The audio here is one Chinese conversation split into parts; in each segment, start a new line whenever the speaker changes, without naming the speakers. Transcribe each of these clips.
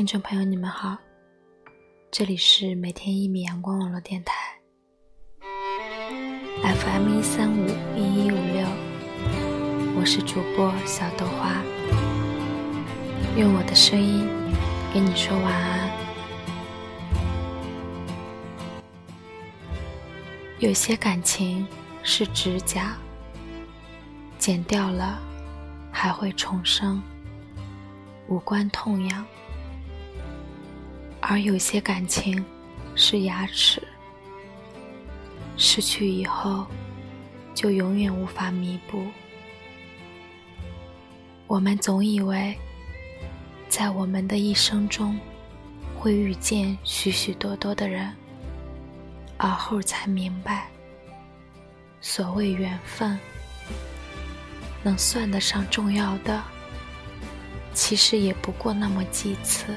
听众朋友，你们好，这里是每天一米阳光网络电台，FM 一三五一一五六，我是主播小豆花，用我的声音给你说晚安。有些感情是指甲，剪掉了还会重生，无关痛痒。而有些感情是牙齿，失去以后就永远无法弥补。我们总以为，在我们的一生中会遇见许许多多的人，而后才明白，所谓缘分，能算得上重要的，其实也不过那么几次。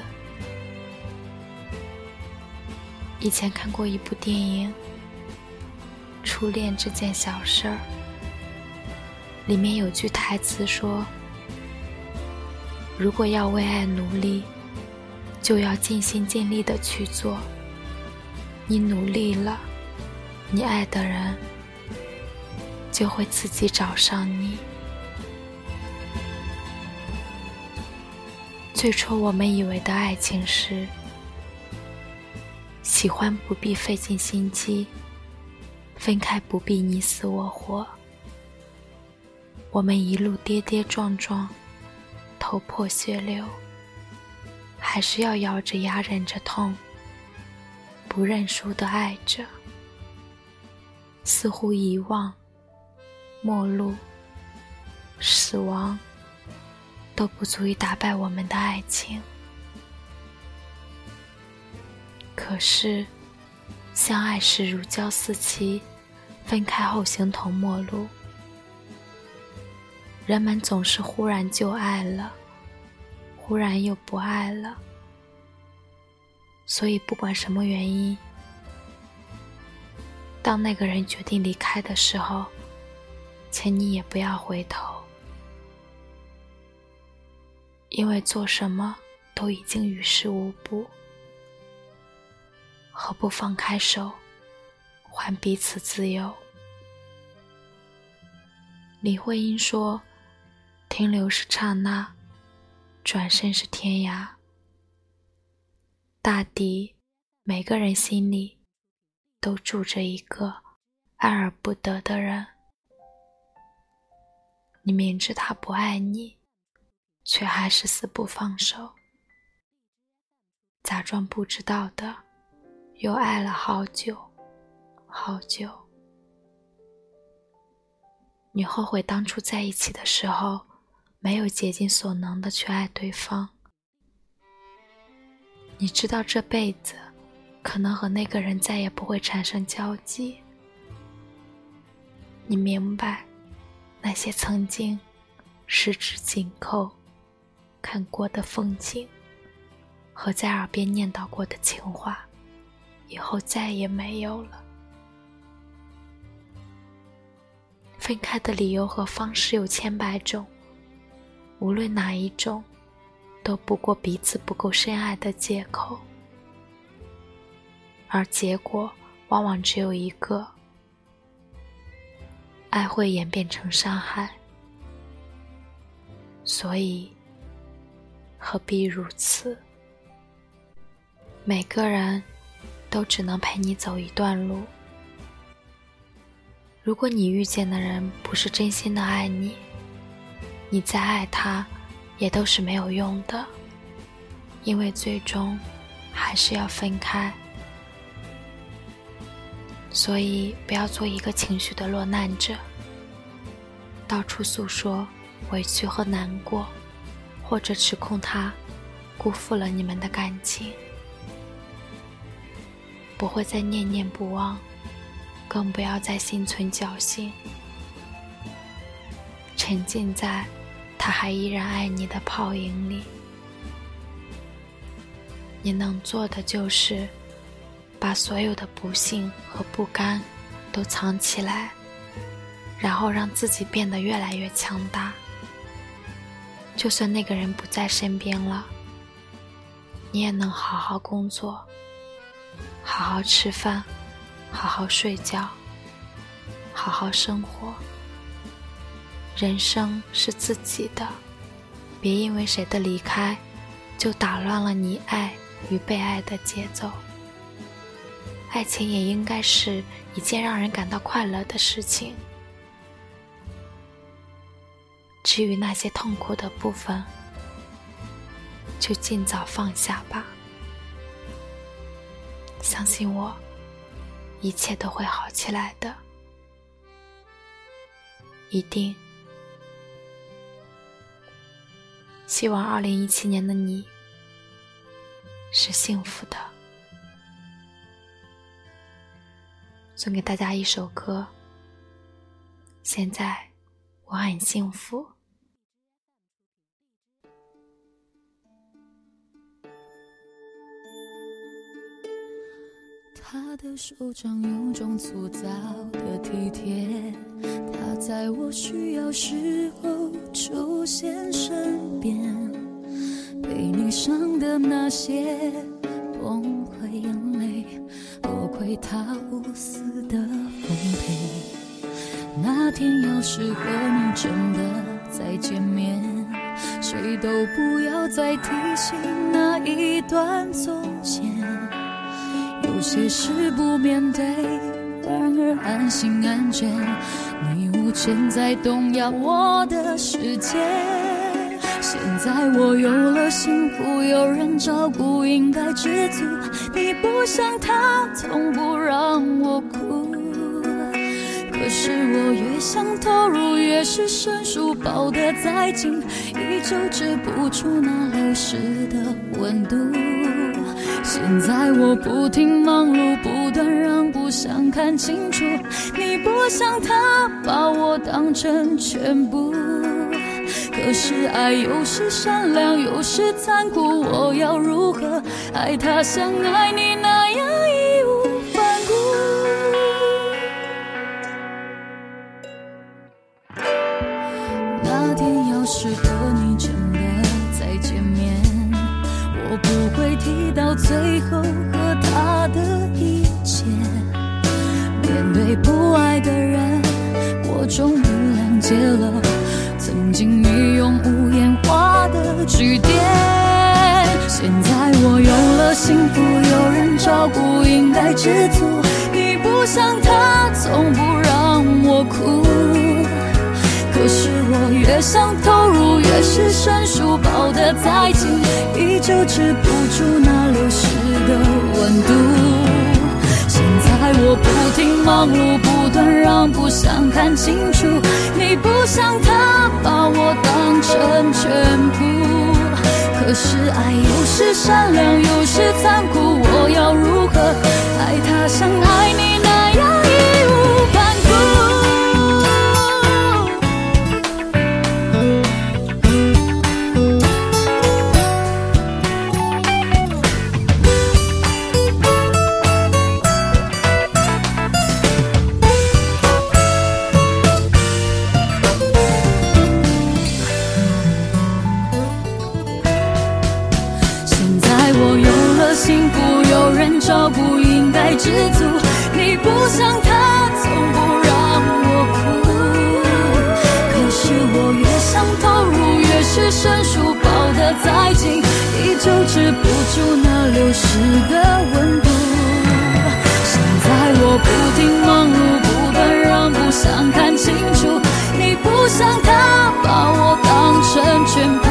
以前看过一部电影《初恋这件小事儿》，里面有句台词说：“如果要为爱努力，就要尽心尽力的去做。你努力了，你爱的人就会自己找上你。”最初我们以为的爱情是。喜欢不必费尽心机，分开不必你死我活。我们一路跌跌撞撞，头破血流，还是要咬着牙忍着痛，不认输的爱着。似乎遗忘、陌路、死亡，都不足以打败我们的爱情。可是，相爱时如胶似漆，分开后形同陌路。人们总是忽然就爱了，忽然又不爱了。所以，不管什么原因，当那个人决定离开的时候，请你也不要回头，因为做什么都已经于事无补。何不放开手，还彼此自由？林徽因说：“停留是刹那，转身是天涯。”大抵每个人心里都住着一个爱而不得的人。你明知他不爱你，却还是死不放手，假装不知道的。又爱了好久，好久。你后悔当初在一起的时候，没有竭尽所能的去爱对方。你知道这辈子可能和那个人再也不会产生交集。你明白，那些曾经十指紧扣看过的风景，和在耳边念叨过的情话。以后再也没有了。分开的理由和方式有千百种，无论哪一种，都不过彼此不够深爱的借口，而结果往往只有一个：爱会演变成伤害。所以，何必如此？每个人。都只能陪你走一段路。如果你遇见的人不是真心的爱你，你再爱他，也都是没有用的，因为最终还是要分开。所以不要做一个情绪的落难者，到处诉说委屈和难过，或者指控他辜负了你们的感情。不会再念念不忘，更不要再心存侥幸，沉浸在他还依然爱你的泡影里。你能做的就是，把所有的不幸和不甘都藏起来，然后让自己变得越来越强大。就算那个人不在身边了，你也能好好工作，好好吃饭，好好睡觉，好好生活。人生是自己的，别因为谁的离开，就打乱了你爱与被爱的节奏。爱情也应该是一件让人感到快乐的事情。至于那些痛苦的部分，就尽早放下吧。相信我，一切都会好起来的，一定。希望二零一七年的你是幸福的。送给大家一首歌。现在我很幸福。
他的手掌有种粗糙的体贴，他在我需要时候出现身边，被你伤的那些崩溃眼泪。多亏他无私的奉陪，那天要是和你真的再见面，谁都不要再提醒那一段从前。有些事不面对，反而安心安全。你无权再动摇我的世界。现在我有了幸福，有人照顾，应该知足。你不像他，从不让我哭。可是我越想投入，越是生疏，抱得再紧，依旧止不住那流失的温度。现在我不停忙碌，不断让步，想看清楚。你不像他，把我当成全部。可是爱有时善良，有时残酷，我要如何爱他像爱你那样义无反顾？那天要是和你最后和他的一切。面对不爱的人，我终于谅解了。曾经你用无言画的句点，现在我有了幸福，有人照顾，应该知足。你不像他，从不让我哭。可是我越想投入，越是生疏，抱得再紧，依旧止不住那路，不断让步，想看清楚。你不像他，把我当成全部。可是爱有时善良，有时残酷，我再近，依旧止不住那流失的温度。现在我不停忙碌，不断让不，想看清楚。你不像他，把我当成全部。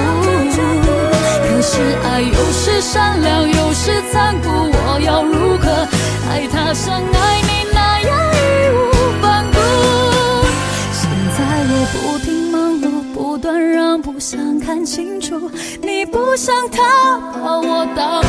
可是爱有时善良，有时残酷，我要像他，把我当